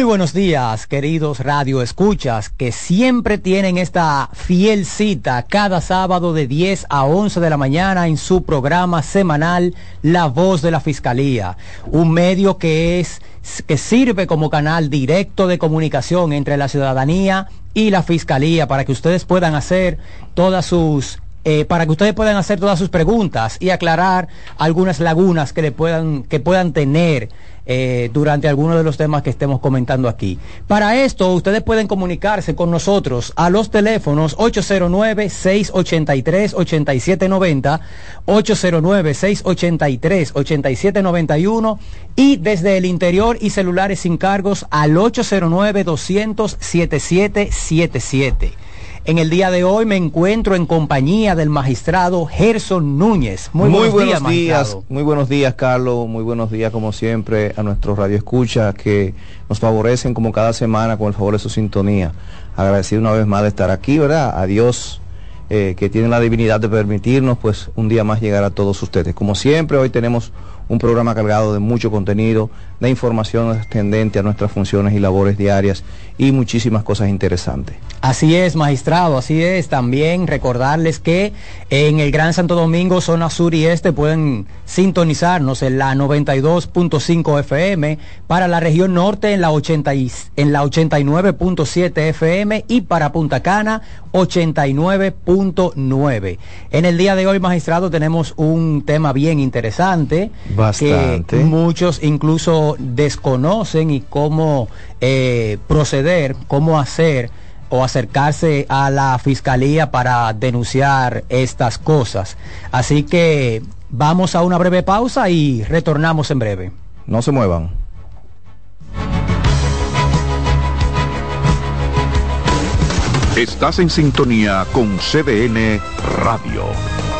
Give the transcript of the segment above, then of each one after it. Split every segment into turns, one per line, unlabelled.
Muy buenos días, queridos radio escuchas, que siempre tienen esta fiel cita cada sábado de 10 a 11 de la mañana en su programa semanal La Voz de la Fiscalía, un medio que es que sirve como canal directo de comunicación entre la ciudadanía y la fiscalía para que ustedes puedan hacer todas sus eh, para que ustedes puedan hacer todas sus preguntas y aclarar algunas lagunas que le puedan que puedan tener eh, durante algunos de los temas que estemos comentando aquí. Para esto, ustedes pueden comunicarse con nosotros a los teléfonos 809-683-8790, 809-683-8791 y desde el interior y celulares sin cargos al 809-200-7777. En el día de hoy me encuentro en compañía del magistrado Gerson Núñez. Muy, buenos, días,
días,
magistrado.
muy buenos días, Carlos. Muy buenos días, como siempre, a nuestros radioescuchas que nos favorecen como cada semana con el favor de su sintonía. Agradecido una vez más de estar aquí, ¿verdad? A Dios, eh, que tiene la divinidad de permitirnos, pues, un día más llegar a todos ustedes. Como siempre, hoy tenemos un programa cargado de mucho contenido, de información tendente a nuestras funciones y labores diarias y muchísimas cosas interesantes.
Así es, magistrado, así es. También recordarles que en el Gran Santo Domingo, zona sur y este, pueden sintonizarnos en la 92.5 FM, para la región norte en la, 80 y- en la 89.7 FM y para Punta Cana 89.9. En el día de hoy, magistrado, tenemos un tema bien interesante.
Bastante.
Que muchos incluso desconocen y cómo eh, proceder, cómo hacer o acercarse a la fiscalía para denunciar estas cosas. Así que vamos a una breve pausa y retornamos en breve.
No se muevan.
Estás en sintonía con CDN Radio.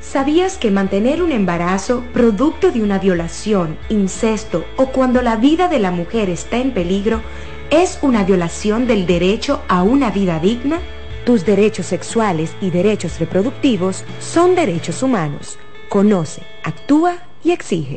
¿Sabías que mantener un embarazo producto de una violación, incesto o cuando la vida de la mujer está en peligro es una violación del derecho a una vida digna? Tus derechos sexuales y derechos reproductivos son derechos humanos. Conoce, actúa y exige.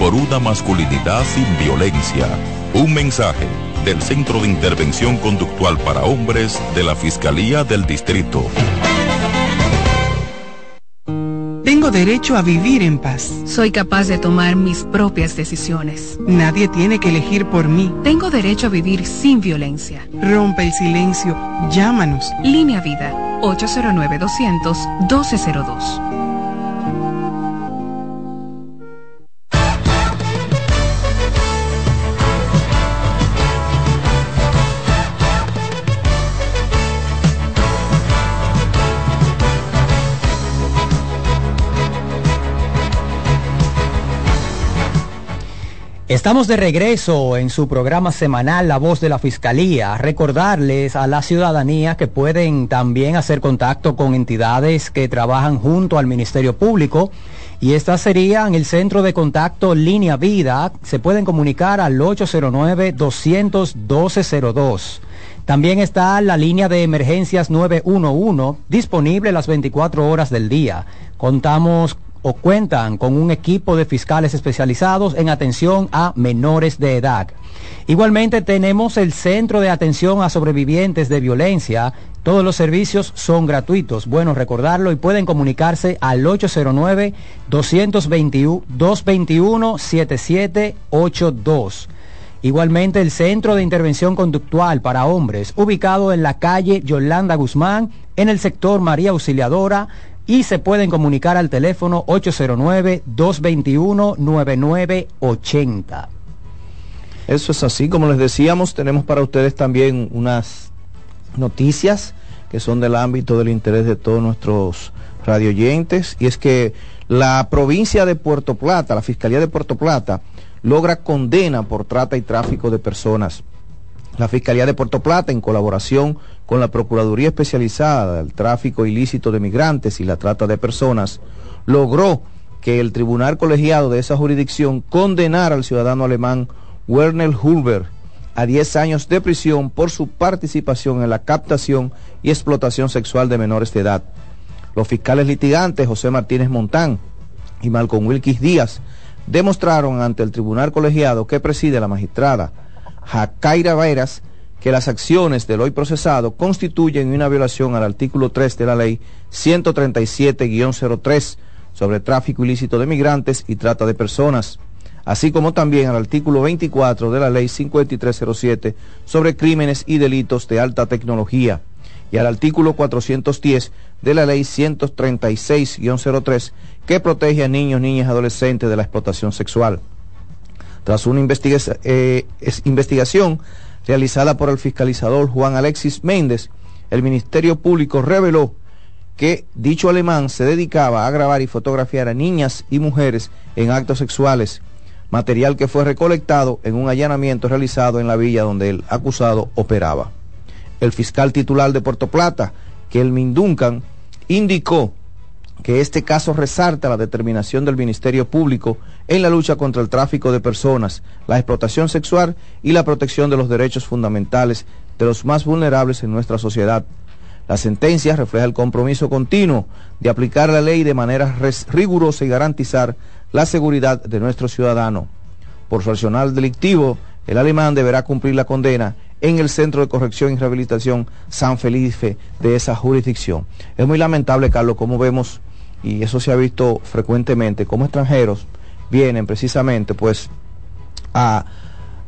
por una masculinidad sin violencia. Un mensaje del Centro de Intervención Conductual para Hombres de la Fiscalía del Distrito.
Tengo derecho a vivir en paz.
Soy capaz de tomar mis propias decisiones.
Nadie tiene que elegir por mí.
Tengo derecho a vivir sin violencia.
Rompe el silencio. Llámanos.
Línea Vida 809
Estamos de regreso en su programa semanal La Voz de la Fiscalía. Recordarles a la ciudadanía que pueden también hacer contacto con entidades que trabajan junto al Ministerio Público y estas serían el centro de contacto Línea Vida. Se pueden comunicar al 809-200-1202. También está la línea de emergencias 911 disponible las 24 horas del día. Contamos o cuentan con un equipo de fiscales especializados en atención a menores de edad. Igualmente tenemos el Centro de Atención a Sobrevivientes de Violencia. Todos los servicios son gratuitos. Bueno, recordarlo y pueden comunicarse al 809-221-7782. Igualmente el Centro de Intervención Conductual para Hombres, ubicado en la calle Yolanda Guzmán, en el sector María Auxiliadora, y se pueden comunicar al teléfono 809-221-9980.
Eso es así, como les decíamos, tenemos para ustedes también unas noticias que son del ámbito del interés de todos nuestros radioyentes, y es que la provincia de Puerto Plata, la Fiscalía de Puerto Plata, logra condena por trata y tráfico de personas. La Fiscalía de Puerto Plata, en colaboración con la Procuraduría Especializada del Tráfico Ilícito de Migrantes y la Trata de Personas, logró que el Tribunal Colegiado de esa jurisdicción condenara al ciudadano alemán Werner Hulber a 10 años de prisión por su participación en la captación y explotación sexual de menores de edad. Los fiscales litigantes José Martínez Montán y Malcolm Wilkis Díaz demostraron ante el Tribunal Colegiado que preside la magistrada Jacaira Veras que las acciones del hoy procesado constituyen una violación al artículo 3 de la ley 137-03 sobre tráfico ilícito de migrantes y trata de personas, así como también al artículo 24 de la ley 5307 sobre crímenes y delitos de alta tecnología y al artículo 410 de la ley 136-03 que protege a niños, niñas y adolescentes de la explotación sexual. Tras una eh, investigación realizada por el fiscalizador Juan Alexis Méndez, el Ministerio Público reveló que dicho alemán se dedicaba a grabar y fotografiar a niñas y mujeres en actos sexuales, material que fue recolectado en un allanamiento realizado en la villa donde el acusado operaba. El fiscal titular de Puerto Plata, Kelmin Duncan, indicó que este caso resalta la determinación del Ministerio Público en la lucha contra el tráfico de personas, la explotación sexual y la protección de los derechos fundamentales de los más vulnerables en nuestra sociedad. La sentencia refleja el compromiso continuo de aplicar la ley de manera rigurosa y garantizar la seguridad de nuestro ciudadano. Por su accional delictivo, el alemán deberá cumplir la condena en el Centro de Corrección y Rehabilitación San Felipe de esa jurisdicción. Es muy lamentable, Carlos, como vemos y eso se ha visto frecuentemente, como extranjeros vienen precisamente pues a,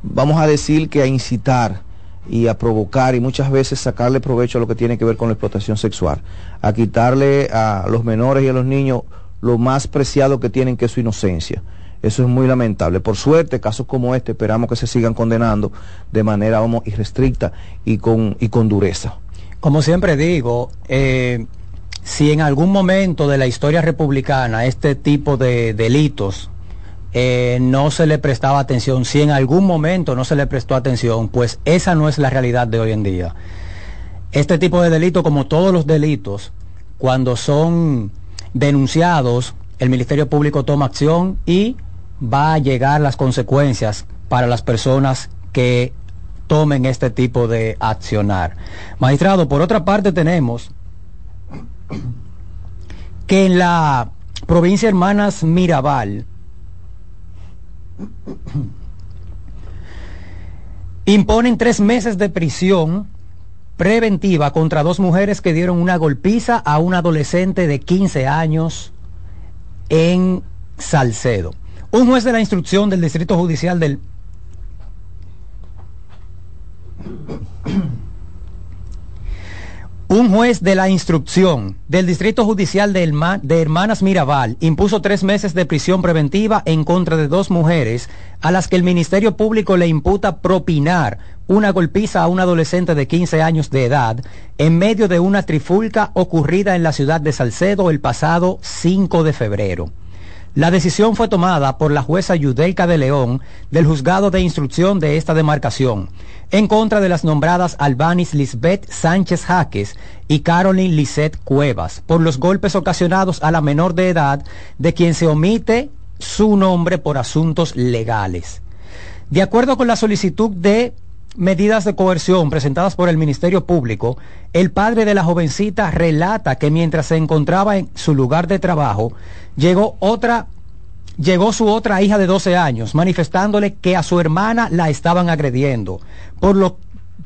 vamos a decir que a incitar y a provocar y muchas veces sacarle provecho a lo que tiene que ver con la explotación sexual, a quitarle a los menores y a los niños lo más preciado que tienen que es su inocencia. Eso es muy lamentable. Por suerte, casos como este esperamos que se sigan condenando de manera irrestricta y con, y con dureza.
Como siempre digo, eh, si en algún momento de la historia republicana este tipo de delitos eh, no se le prestaba atención, si en algún momento no se le prestó atención, pues esa no es la realidad de hoy en día. Este tipo de delitos, como todos los delitos, cuando son denunciados, el Ministerio Público toma acción y va a llegar las consecuencias para las personas que tomen este tipo de accionar. Magistrado, por otra parte tenemos que en la provincia Hermanas Mirabal imponen tres meses de prisión preventiva contra dos mujeres que dieron una golpiza a un adolescente de 15 años en Salcedo. Un juez de la instrucción del Distrito Judicial del... Un juez de la instrucción del Distrito Judicial de, Hermanas Mirabal impuso tres meses de prisión preventiva en contra de dos mujeres a las que el Ministerio Público le imputa propinar una golpiza a un adolescente de 15 años de edad en medio de una trifulca ocurrida en la ciudad de Salcedo el pasado 5 de febrero. La decisión fue tomada por la jueza Yudelka de León del juzgado de instrucción de esta demarcación, en contra de las nombradas Albanis Lisbeth Sánchez Jaques y Caroline Lisette Cuevas, por los golpes ocasionados a la menor de edad de quien se omite su nombre por asuntos legales. De acuerdo con la solicitud de medidas de coerción presentadas por el Ministerio Público, el padre de la jovencita relata que mientras se encontraba en su lugar de trabajo, llegó otra llegó su otra hija de 12 años manifestándole que a su hermana la estaban agrediendo, por lo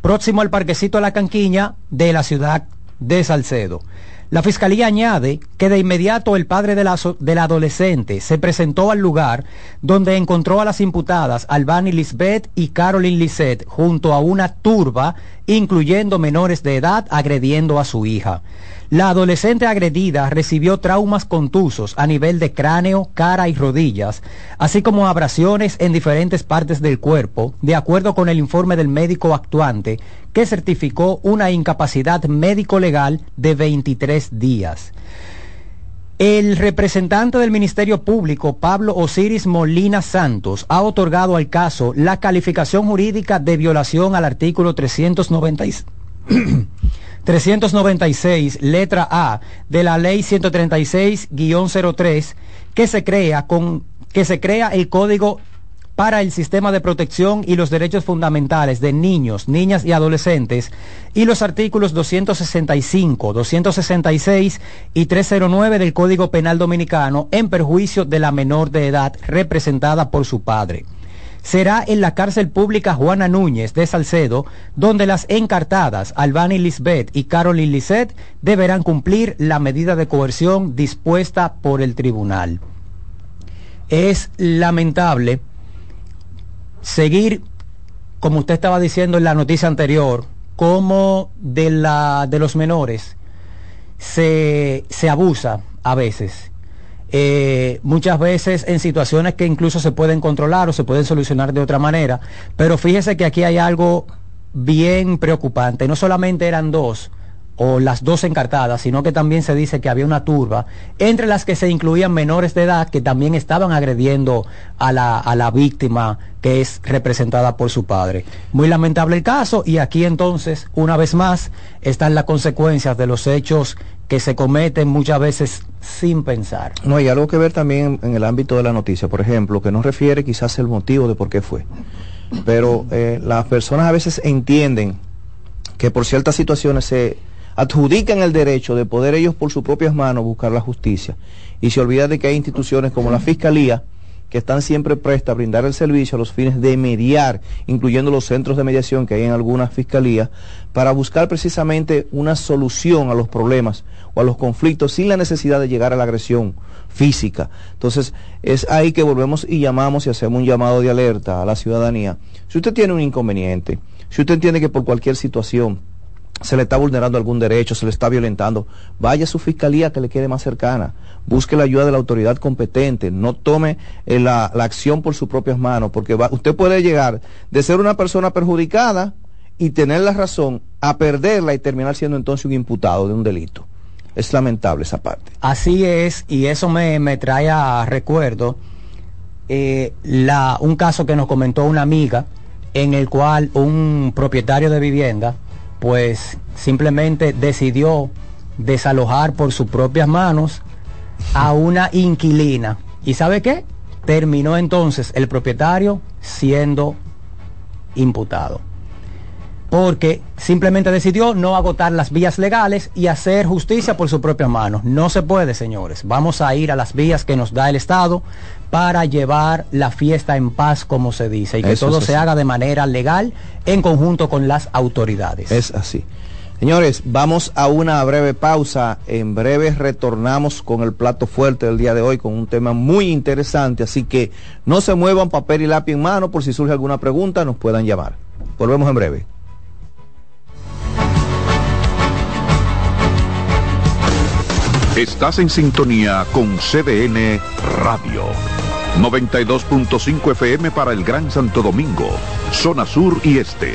próximo al parquecito de la Canquiña de la ciudad de Salcedo. La fiscalía añade que de inmediato el padre de la, adolescente se presentó al lugar donde encontró a las imputadas Albani Lisbeth y Caroline Lisette junto a una turba, incluyendo menores de edad, agrediendo a su hija. La adolescente agredida recibió traumas contusos a nivel de cráneo, cara y rodillas, así como abrasiones en diferentes partes del cuerpo, de acuerdo con el informe del médico actuante, que certificó una incapacidad médico-legal de 23 días. El representante del Ministerio Público, Pablo Osiris Molina Santos, ha otorgado al caso la calificación jurídica de violación al artículo 396. 396, letra A, de la ley 136-03, que se crea con que se crea el código para el sistema de protección y los derechos fundamentales de niños, niñas y adolescentes y los artículos 265, 266 y 309 del Código Penal Dominicano en perjuicio de la menor de edad representada por su padre será en la cárcel pública Juana Núñez de Salcedo, donde las encartadas Albani Lisbeth y Caroline Lisset deberán cumplir la medida de coerción dispuesta por el tribunal. Es lamentable seguir, como usted estaba diciendo en la noticia anterior, como de, la, de los menores se, se abusa a veces eh, muchas veces en situaciones que incluso se pueden controlar o se pueden solucionar de otra manera. Pero fíjese que aquí hay algo bien preocupante. No solamente eran dos o las dos encartadas, sino que también se dice que había una turba, entre las que se incluían menores de edad que también estaban agrediendo a la, a la víctima que es representada por su padre. Muy lamentable el caso y aquí entonces, una vez más, están las consecuencias de los hechos que se cometen muchas veces sin pensar.
No, hay algo que ver también en el ámbito de la noticia, por ejemplo, que no refiere quizás el motivo de por qué fue. Pero eh, las personas a veces entienden que por ciertas situaciones se adjudican el derecho de poder ellos por sus propias manos buscar la justicia y se olvida de que hay instituciones como la Fiscalía, están siempre prestas a brindar el servicio a los fines de mediar, incluyendo los centros de mediación que hay en algunas fiscalías, para buscar precisamente una solución a los problemas o a los conflictos sin la necesidad de llegar a la agresión física. Entonces, es ahí que volvemos y llamamos y hacemos un llamado de alerta a la ciudadanía. Si usted tiene un inconveniente, si usted entiende que por cualquier situación se le está vulnerando algún derecho, se le está violentando, vaya a su fiscalía que le quede más cercana, busque la ayuda de la autoridad competente, no tome eh, la, acción por sus propias manos, porque usted puede llegar de ser una persona perjudicada y tener la razón a perderla y terminar siendo entonces un imputado de un delito. Es lamentable esa parte.
Así es, y eso me, me trae a recuerdo eh, un caso que nos comentó una amiga en el cual un propietario de vivienda pues simplemente decidió desalojar por sus propias manos a una inquilina. ¿Y sabe qué? Terminó entonces el propietario siendo imputado. Porque simplemente decidió no agotar las vías legales y hacer justicia por sus propias manos. No se puede, señores. Vamos a ir a las vías que nos da el Estado para llevar la fiesta en paz, como se dice, y que Eso todo se haga de manera legal en conjunto con las autoridades.
Es así. Señores, vamos a una breve pausa. En breve retornamos con el plato fuerte del día de hoy, con un tema muy interesante. Así que no se muevan papel y lápiz en mano por si surge alguna pregunta, nos puedan llamar. Volvemos en breve.
Estás en sintonía con CDN Radio. 92.5 FM para el Gran Santo Domingo, zona sur y este.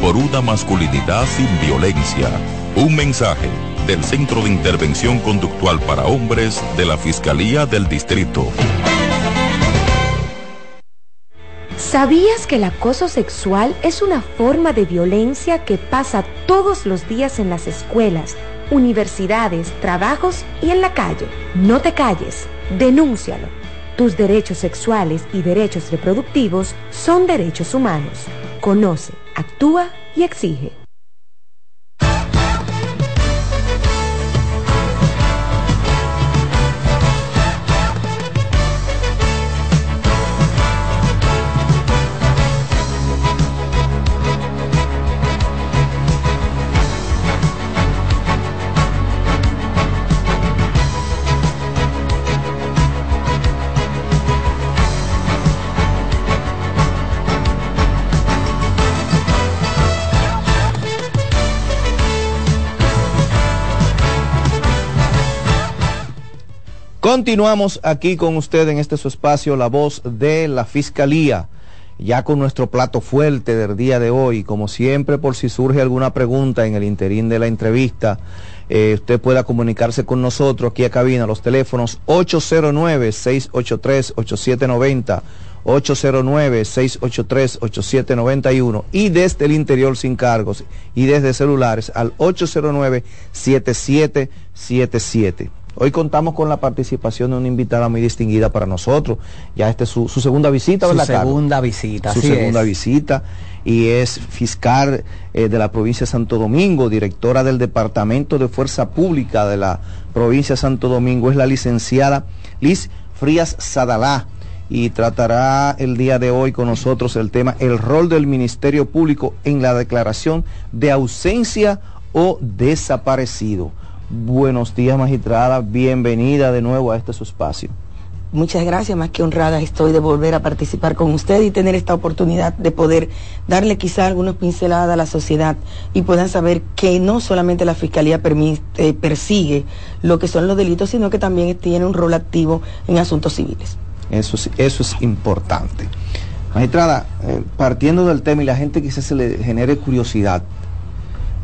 por una masculinidad sin violencia. Un mensaje del Centro de Intervención Conductual para Hombres de la Fiscalía del Distrito.
¿Sabías que el acoso sexual es una forma de violencia que pasa todos los días en las escuelas, universidades, trabajos y en la calle? No te calles, denúncialo. Tus derechos sexuales y derechos reproductivos son derechos humanos. Conoce actúa y exige.
Continuamos aquí con usted en este su espacio, la voz de la Fiscalía, ya con nuestro plato fuerte del día de hoy. Como siempre, por si surge alguna pregunta en el interín de la entrevista, eh, usted pueda comunicarse con nosotros aquí a cabina, los teléfonos 809-683-8790. 809-683-8791 y desde el interior sin cargos y desde celulares al 809-7777. Hoy contamos con la participación de una invitada muy distinguida para nosotros. Ya esta es su, segunda visita,
¿verdad? Su segunda visita,
Su segunda visita. y es fiscal eh, de la provincia de Santo Domingo, directora del Departamento de Fuerza Pública de la provincia de Santo Domingo, es la licenciada Liz Frías Sadalá y tratará el día de hoy con nosotros el tema el rol del Ministerio Público en la declaración de ausencia o desaparecido. Buenos días, magistrada. Bienvenida de nuevo a este su espacio.
Muchas gracias, más que honrada estoy de volver a participar con usted y tener esta oportunidad de poder darle quizá algunas pinceladas a la sociedad y puedan saber que no solamente la Fiscalía eh, persigue lo que son los delitos, sino que también tiene un rol activo en asuntos civiles.
Eso, eso es importante. Magistrada, eh, partiendo del tema y la gente quizás se le genere curiosidad,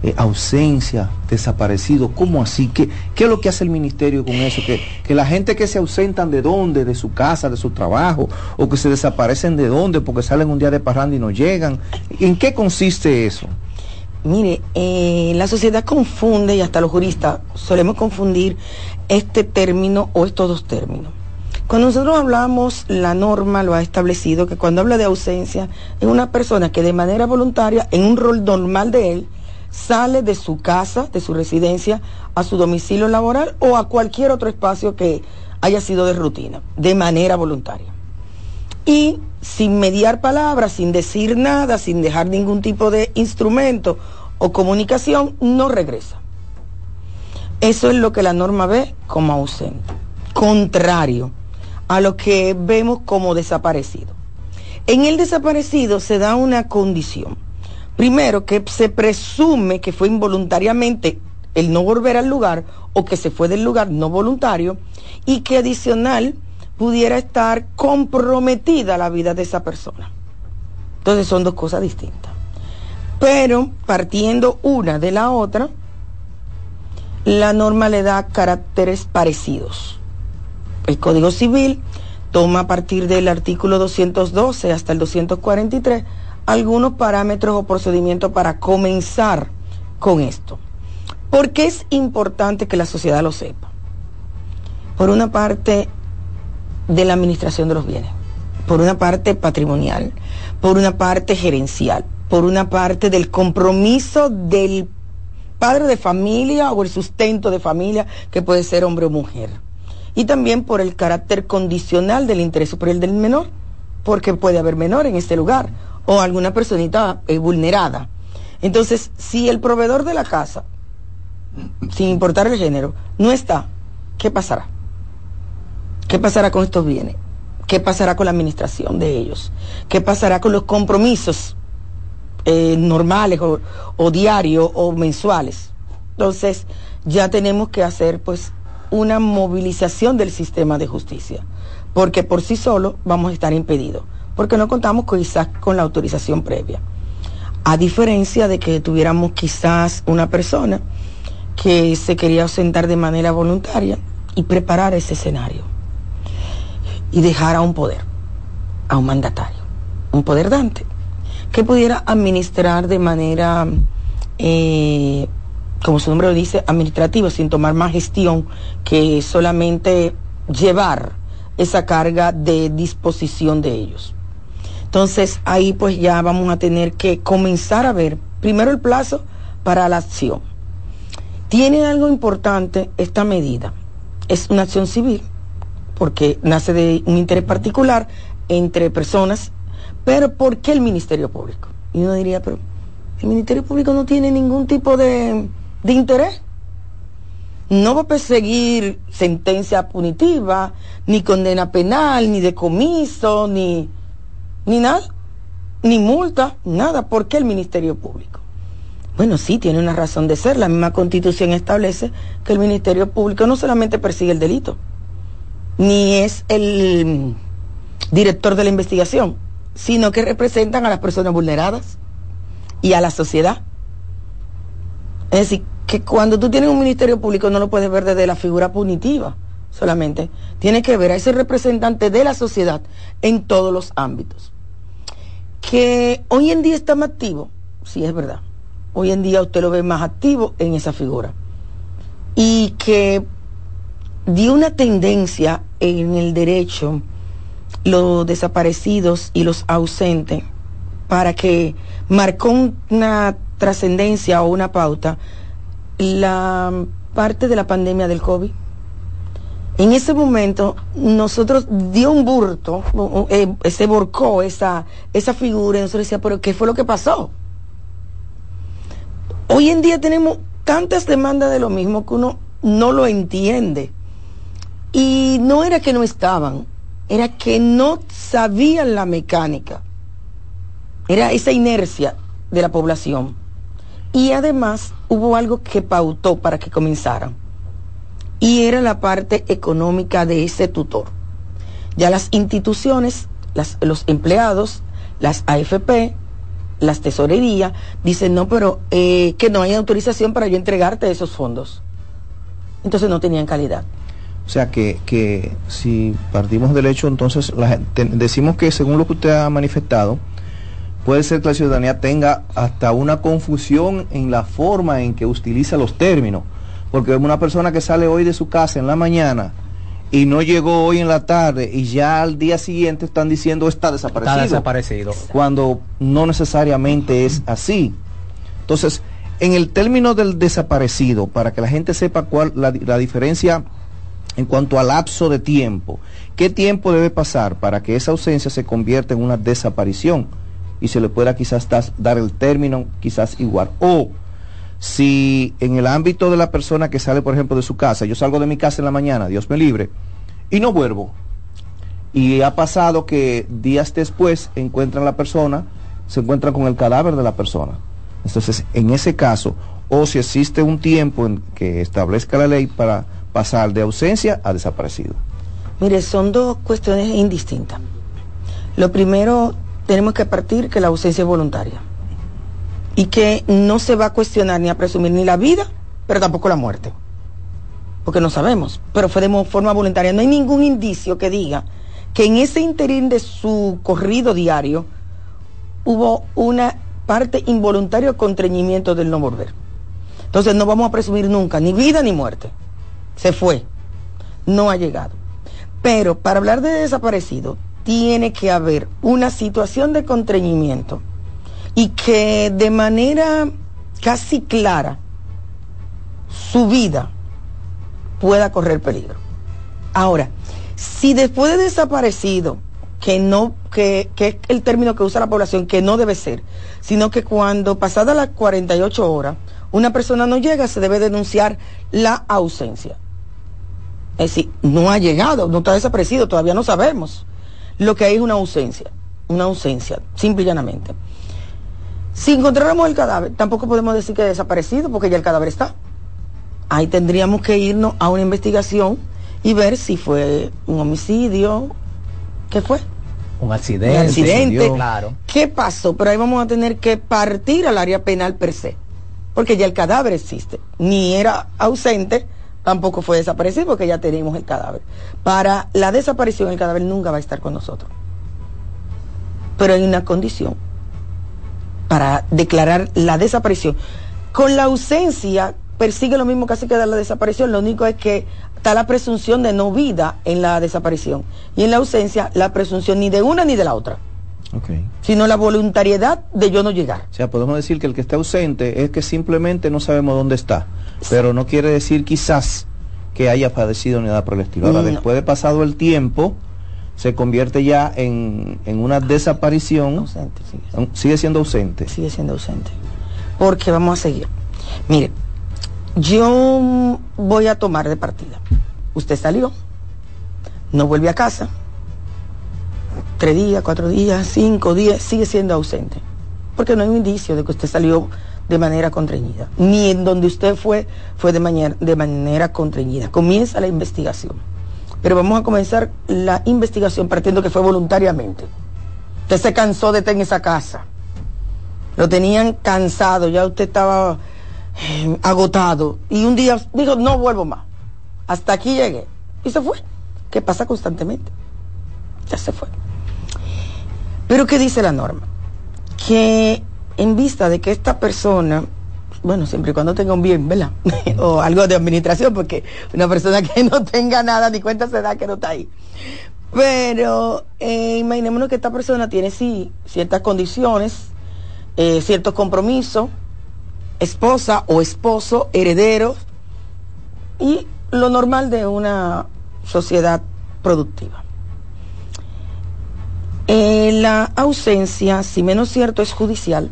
eh, ausencia, desaparecido, ¿cómo así? ¿Qué, ¿Qué, es lo que hace el ministerio con eso? Que, que la gente que se ausentan de dónde, de su casa, de su trabajo, o que se desaparecen de dónde porque salen un día de parranda y no llegan. ¿En qué consiste eso?
Mire, eh, la sociedad confunde, y hasta los juristas solemos confundir este término o estos dos términos. Cuando nosotros hablamos, la norma lo ha establecido, que cuando habla de ausencia, es una persona que de manera voluntaria, en un rol normal de él, sale de su casa, de su residencia, a su domicilio laboral o a cualquier otro espacio que haya sido de rutina, de manera voluntaria. Y sin mediar palabras, sin decir nada, sin dejar ningún tipo de instrumento o comunicación, no regresa. Eso es lo que la norma ve como ausente, contrario a lo que vemos como desaparecido. En el desaparecido se da una condición Primero, que se presume que fue involuntariamente el no volver al lugar o que se fue del lugar no voluntario y que adicional pudiera estar comprometida la vida de esa persona. Entonces son dos cosas distintas. Pero partiendo una de la otra, la norma le da caracteres parecidos. El Código Civil toma a partir del artículo 212 hasta el 243 algunos parámetros o procedimientos para comenzar con esto. Porque es importante que la sociedad lo sepa. Por una parte, de la administración de los bienes, por una parte patrimonial, por una parte gerencial, por una parte del compromiso del padre de familia o el sustento de familia, que puede ser hombre o mujer. Y también por el carácter condicional del interés superior del menor, porque puede haber menor en este lugar o alguna personita eh, vulnerada. Entonces, si el proveedor de la casa, sin importar el género, no está, ¿qué pasará? ¿Qué pasará con estos bienes? ¿Qué pasará con la administración de ellos? ¿Qué pasará con los compromisos eh, normales o, o diarios o mensuales? Entonces, ya tenemos que hacer pues una movilización del sistema de justicia, porque por sí solo vamos a estar impedidos porque no contamos quizás con la autorización previa. A diferencia de que tuviéramos quizás una persona que se quería ausentar de manera voluntaria y preparar ese escenario y dejar a un poder, a un mandatario, un poder dante, que pudiera administrar de manera, eh, como su nombre lo dice, administrativa, sin tomar más gestión que solamente llevar esa carga de disposición de ellos. Entonces ahí pues ya vamos a tener que comenzar a ver primero el plazo para la acción. Tiene algo importante esta medida. Es una acción civil porque nace de un interés particular entre personas, pero ¿por qué el Ministerio Público? Y uno diría, pero el Ministerio Público no tiene ningún tipo de, de interés. No va a perseguir sentencia punitiva, ni condena penal, ni decomiso, ni ni nada, ni multa, nada. ¿Por qué el Ministerio Público? Bueno, sí, tiene una razón de ser. La misma constitución establece que el Ministerio Público no solamente persigue el delito, ni es el director de la investigación, sino que representan a las personas vulneradas y a la sociedad. Es decir, que cuando tú tienes un ministerio público no lo puedes ver desde la figura punitiva solamente, tiene que ver a ese representante de la sociedad en todos los ámbitos. Que hoy en día está más activo, sí es verdad. Hoy en día usted lo ve más activo en esa figura. Y que dio una tendencia en el derecho, los desaparecidos y los ausentes, para que marcó una trascendencia o una pauta la parte de la pandemia del COVID. En ese momento nosotros dio un burto, eh, se borcó esa, esa figura y nosotros decíamos, pero ¿qué fue lo que pasó? Hoy en día tenemos tantas demandas de lo mismo que uno no lo entiende. Y no era que no estaban, era que no sabían la mecánica. Era esa inercia de la población. Y además hubo algo que pautó para que comenzaran. Y era la parte económica de ese tutor. Ya las instituciones, los empleados, las AFP, las tesorerías, dicen, no, pero eh, que no hay autorización para yo entregarte esos fondos. Entonces no tenían calidad.
O sea que, que si partimos del hecho, entonces la decimos que según lo que usted ha manifestado, puede ser que la ciudadanía tenga hasta una confusión en la forma en que utiliza los términos. Porque una persona que sale hoy de su casa en la mañana y no llegó hoy en la tarde y ya al día siguiente están diciendo está desaparecido.
Está desaparecido.
Cuando no necesariamente es así. Entonces, en el término del desaparecido, para que la gente sepa cuál la, la diferencia en cuanto al lapso de tiempo, ¿qué tiempo debe pasar para que esa ausencia se convierta en una desaparición? y se le pueda quizás dar el término quizás igual. O si en el ámbito de la persona que sale, por ejemplo, de su casa, yo salgo de mi casa en la mañana, Dios me libre, y no vuelvo. Y ha pasado que días después encuentran la persona, se encuentran con el cadáver de la persona. Entonces, en ese caso, o si existe un tiempo en que establezca la ley para pasar de ausencia a desaparecido.
Mire, son dos cuestiones indistintas. Lo primero, tenemos que partir que la ausencia es voluntaria y que no se va a cuestionar ni a presumir ni la vida, pero tampoco la muerte, porque no sabemos, pero fue de forma voluntaria. No hay ningún indicio que diga que en ese interín de su corrido diario hubo una parte involuntaria o contrañimiento del no volver. Entonces no vamos a presumir nunca ni vida ni muerte. Se fue, no ha llegado. Pero para hablar de desaparecido, tiene que haber una situación de contrañimiento y que de manera casi clara su vida pueda correr peligro. Ahora, si después de desaparecido, que no, que, que, es el término que usa la población, que no debe ser, sino que cuando pasadas las 48 horas una persona no llega, se debe denunciar la ausencia. Es decir, no ha llegado, no está desaparecido, todavía no sabemos lo que hay es una ausencia, una ausencia, simple y llanamente. Si encontráramos el cadáver, tampoco podemos decir que ha desaparecido, porque ya el cadáver está. Ahí tendríamos que irnos a una investigación y ver si fue un homicidio, ¿qué fue?
Un accidente.
Un accidente.
claro.
¿Qué pasó? Pero ahí vamos a tener que partir al área penal per se, porque ya el cadáver existe. Ni era ausente, tampoco fue desaparecido porque ya tenemos el cadáver. Para la desaparición el cadáver nunca va a estar con nosotros. Pero hay una condición para declarar la desaparición. Con la ausencia persigue lo mismo casi que la desaparición, lo único es que está la presunción de no vida en la desaparición y en la ausencia la presunción ni de una ni de la otra. Okay. sino la voluntariedad de yo no llegar.
O sea, podemos decir que el que está ausente es que simplemente no sabemos dónde está pero no quiere decir quizás que haya padecido ni nada por el estilo. Ahora, después de pasado el tiempo, se convierte ya en, una desaparición. sigue, siendo. ausente.
Sigue siendo ausente. Porque vamos a seguir. Mire, yo voy a tomar de partida. Usted salió, no vuelve a casa, tres días, cuatro días, cinco días, sigue siendo ausente. Porque no hay un indicio de que usted salió de manera contrañida, ni en donde usted fue fue de manera, de manera contrañida. Comienza la investigación. Pero vamos a comenzar la investigación partiendo que fue voluntariamente. Usted se cansó de estar en esa casa. Lo tenían cansado, ya usted estaba eh, agotado. Y un día dijo, no vuelvo más. Hasta aquí llegué. Y se fue. ¿Qué pasa constantemente? Ya se fue. Pero ¿qué dice la norma? Que en vista de que esta persona, bueno, siempre y cuando tenga un bien, ¿verdad? o algo de administración, porque una persona que no tenga nada ni cuenta se da que no está ahí. Pero eh, imaginémonos que esta persona tiene sí ciertas condiciones, eh, ciertos compromisos, esposa o esposo, herederos, y lo normal de una sociedad productiva. Eh, la ausencia, si menos cierto, es judicial,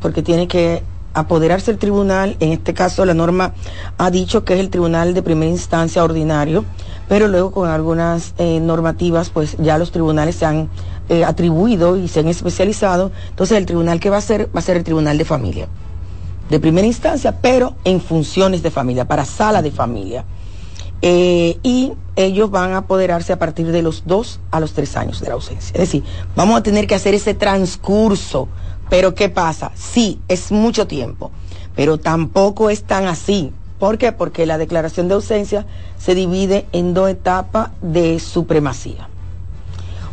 porque tiene que apoderarse el tribunal, en este caso la norma ha dicho que es el tribunal de primera instancia ordinario, pero luego con algunas eh, normativas, pues ya los tribunales se han eh, atribuido y se han especializado, entonces el tribunal que va a ser va a ser el tribunal de familia, de primera instancia, pero en funciones de familia, para sala de familia. Eh, y ellos van a apoderarse a partir de los dos a los tres años de la ausencia. Es decir, vamos a tener que hacer ese transcurso. Pero ¿qué pasa? Sí, es mucho tiempo, pero tampoco es tan así. ¿Por qué? Porque la declaración de ausencia se divide en dos etapas de supremacía.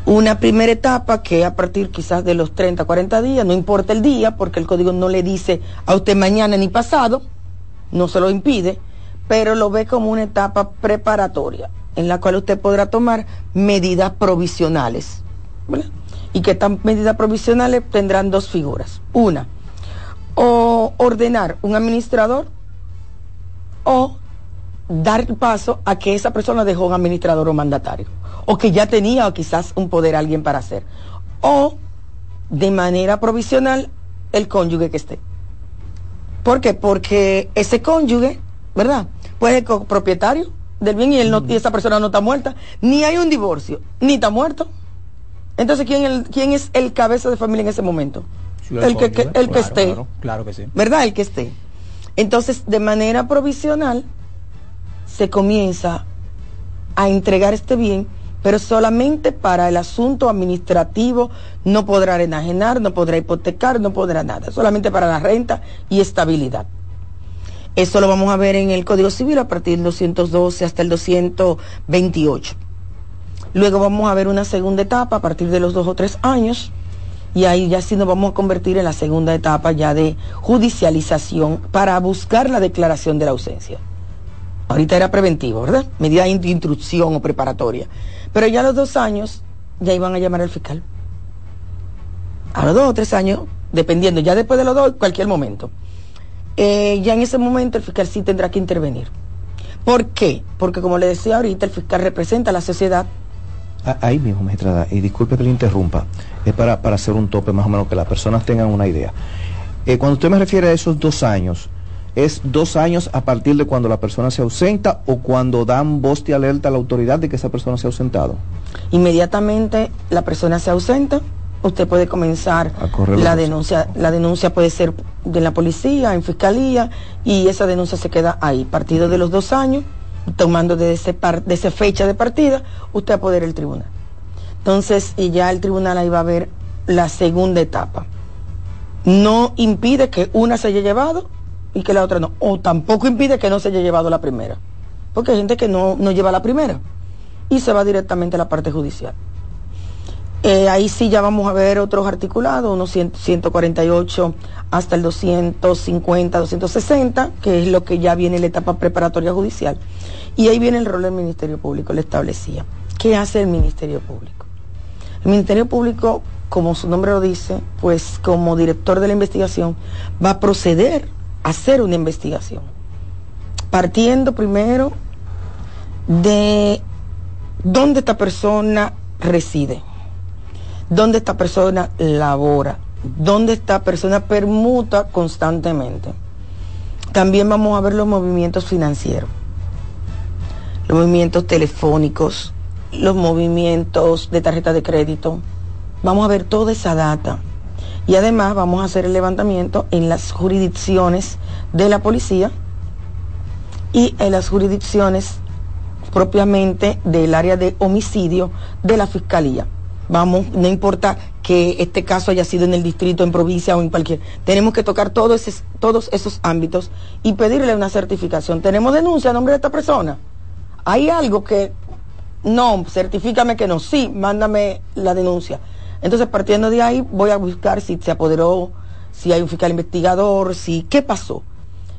Una primera etapa que a partir quizás de los 30, 40 días, no importa el día, porque el código no le dice a usted mañana ni pasado, no se lo impide, pero lo ve como una etapa preparatoria en la cual usted podrá tomar medidas provisionales. Y que estas medidas provisionales tendrán dos figuras. Una, o ordenar un administrador o dar paso a que esa persona dejó un administrador o mandatario. O que ya tenía o quizás un poder alguien para hacer. O de manera provisional el cónyuge que esté. ¿Por qué? Porque ese cónyuge ¿verdad? Pues el propietario del bien y, él no, y esa persona no está muerta. Ni hay un divorcio, ni está muerto. Entonces, ¿quién, el, quién es el cabeza de familia en ese momento? el, que, el que esté.
Claro, que sí.
¿Verdad? El que esté. Entonces, de manera provisional, se comienza a entregar este bien, pero solamente para el asunto administrativo no podrá enajenar, no podrá hipotecar, no podrá nada, solamente para la renta y estabilidad. Eso lo vamos a ver en el Código Civil a partir del 212 hasta el 228. Luego vamos a ver una segunda etapa a partir de los dos o tres años y ahí ya sí nos vamos a convertir en la segunda etapa ya de judicialización para buscar la declaración de la ausencia. Ahorita era preventivo, ¿verdad? Medida de instrucción o preparatoria. Pero ya a los dos años ya iban a llamar al fiscal. A los dos o tres años, dependiendo, ya después de los dos, cualquier momento. Eh, ya en ese momento el fiscal sí tendrá que intervenir. ¿Por qué? Porque como le decía ahorita, el fiscal representa a la sociedad.
Ah, ahí mismo, magistrada, y disculpe que le interrumpa, es para, hacer un tope más o menos que las personas tengan una idea. Eh, cuando usted me refiere a esos dos años, ¿es dos años a partir de cuando la persona se ausenta o cuando dan voz de alerta a la autoridad de que esa persona se ha ausentado?
Inmediatamente la persona se ausenta, usted puede comenzar la denuncia. La denuncia puede ser de la policía, en fiscalía, y esa denuncia se queda ahí. Partido de los dos años, tomando de, ese de esa fecha de partida, usted apodera el tribunal. Entonces, y ya el tribunal ahí va a ver la segunda etapa. No impide que una se haya llevado y que la otra no. O tampoco impide que no se haya llevado la primera. Porque hay gente que no, no lleva la primera y se va directamente a la parte judicial. Eh, ahí sí ya vamos a ver otros articulados, unos 148 hasta el 250, 260, que es lo que ya viene en la etapa preparatoria judicial. Y ahí viene el rol del Ministerio Público, le establecía. ¿Qué hace el Ministerio Público? El Ministerio Público, como su nombre lo dice, pues como director de la investigación, va a proceder a hacer una investigación. Partiendo primero de dónde esta persona reside dónde esta persona labora, dónde esta persona permuta constantemente. También vamos a ver los movimientos financieros, los movimientos telefónicos, los movimientos de tarjeta de crédito. Vamos a ver toda esa data. Y además vamos a hacer el levantamiento en las jurisdicciones de la policía y en las jurisdicciones propiamente del área de homicidio de la fiscalía vamos, no importa que este caso haya sido en el distrito, en provincia o en cualquier, tenemos que tocar todos esos, todos esos ámbitos y pedirle una certificación. ¿Tenemos denuncia a nombre de esta persona? ¿Hay algo que no, certifícame que no, sí, mándame la denuncia. Entonces, partiendo de ahí, voy a buscar si se apoderó, si hay un fiscal investigador, si, ¿qué pasó?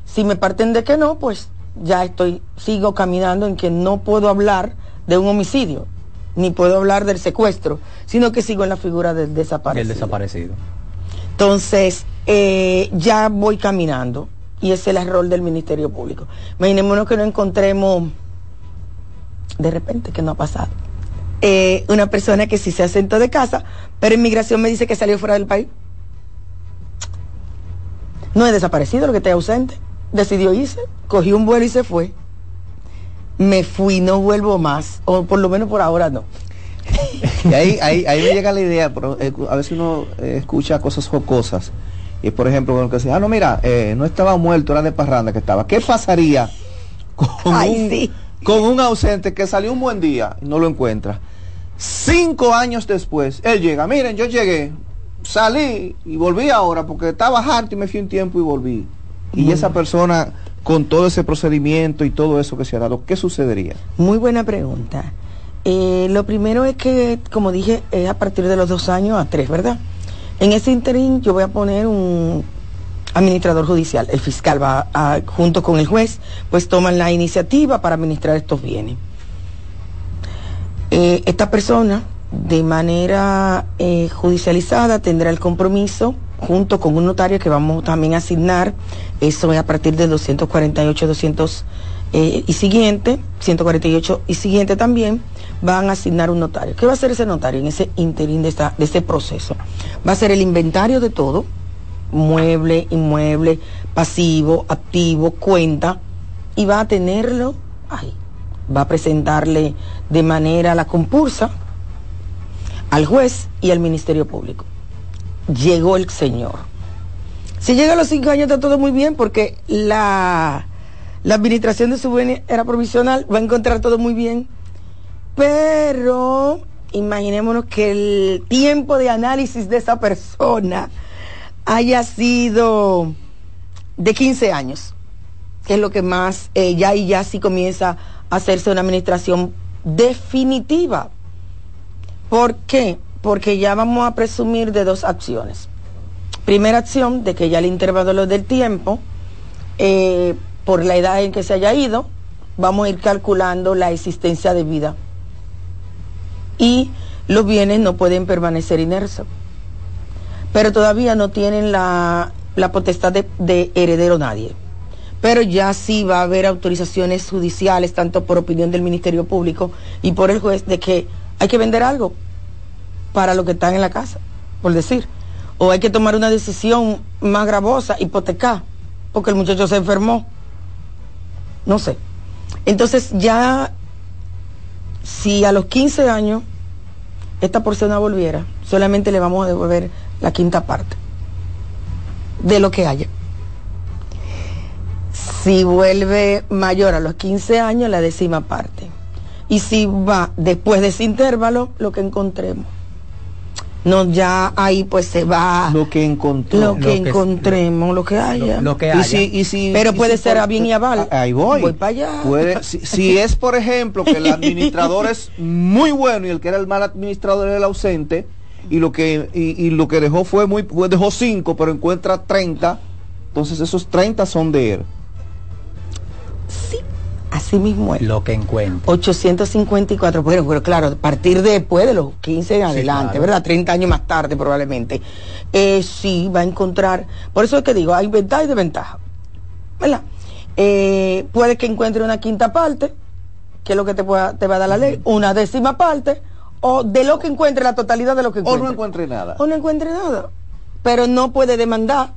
Si me parten de que no, pues ya estoy, sigo caminando en que no puedo hablar de un homicidio ni puedo hablar del secuestro, sino que sigo en la figura del desaparecido.
El desaparecido.
Entonces, eh, ya voy caminando y ese es el error del Ministerio Público. Imaginémonos que no encontremos, de repente, que no ha pasado, eh, una persona que sí se asentó de casa, pero inmigración me dice que salió fuera del país. No es desaparecido lo que esté ausente. Decidió irse, cogió un vuelo y se fue. Me fui, no vuelvo más, o por lo menos por ahora no.
Y ahí, ahí, ahí me llega la idea, pero eh, a veces uno eh, escucha cosas jocosas. Y por ejemplo, bueno, que decía, ah, no, mira, eh, no estaba muerto, era de parranda que estaba. ¿Qué pasaría con,
Ay,
un,
sí.
Con un ausente que salió un buen día y no lo encuentra? Cinco años después, él llega, miren, yo llegué, salí y volví ahora porque estaba harto y me fui un tiempo y volví. Y esa persona, con todo ese procedimiento y todo eso que se ha dado, ¿qué sucedería?
Muy buena pregunta. Eh, lo primero es que, como dije, es a partir de los dos años a tres, ¿verdad? En ese interín yo voy a poner un administrador judicial. El fiscal va a- junto con el juez, pues toman la iniciativa para administrar estos bienes. Eh, esta persona, de manera eh, judicializada, tendrá el compromiso junto con un notario que vamos también a asignar, eso es a partir de 248, 200 eh, y siguiente, 148 y siguiente también, van a asignar un notario. ¿Qué va a hacer ese notario en ese interín de, esta, de este proceso? Va a hacer el inventario de todo, mueble, inmueble, pasivo, activo, cuenta, y va a tenerlo ahí. Va a presentarle de manera la compulsa al juez y al Ministerio Público. Llegó el señor. Si llega a los cinco años está todo muy bien porque la, la administración de su bienes era provisional, va a encontrar todo muy bien. Pero imaginémonos que el tiempo de análisis de esa persona haya sido de 15 años, que es lo que más, eh, ya y ya sí comienza a hacerse una administración definitiva. ¿Por qué? Porque ya vamos a presumir de dos acciones. Primera acción, de que ya el intervalo del tiempo, eh, por la edad en que se haya ido, vamos a ir calculando la existencia de vida. Y los bienes no pueden permanecer inersos. Pero todavía no tienen la, la potestad de, de heredero nadie. Pero ya sí va a haber autorizaciones judiciales, tanto por opinión del Ministerio Público y por el juez, de que hay que vender algo para lo que están en la casa, por decir. O hay que tomar una decisión más gravosa, hipotecar, porque el muchacho se enfermó. No sé. Entonces ya, si a los 15 años esta persona volviera, solamente le vamos a devolver la quinta parte de lo que haya. Si vuelve mayor a los 15 años, la décima parte. Y si va después de ese intervalo, lo que encontremos. No, ya ahí pues se va
Lo que encontró.
lo que encontremos, lo, que haya.
lo que
Y
haya.
si, y si-
Pero
y
puede
si
ser
por-
a bien y a mal.
Ahí voy.
Voy para allá.
Puede- si, si es, por ejemplo, que el administrador es muy bueno y el que era el mal administrador era el ausente, y lo que, y, y lo que dejó fue muy, pues dejó 5, pero encuentra 30, entonces esos 30 son de él.
Sí, así mismo es.
Lo que encuentre.
854, bueno, pero claro, a partir de después de los 15 en adelante,
claro.
¿verdad? 30 años más tarde probablemente. Eh, sí, va a encontrar, por eso es que digo, hay ventaja y desventaja, ¿verdad? Eh, puede que encuentre una quinta parte, que es lo que te, pueda- te va a dar la ley, una décima parte, o de lo que encuentre, la totalidad de lo que
O
encuentre.
no encuentre nada.
O no encuentre nada. Pero no puede demandar,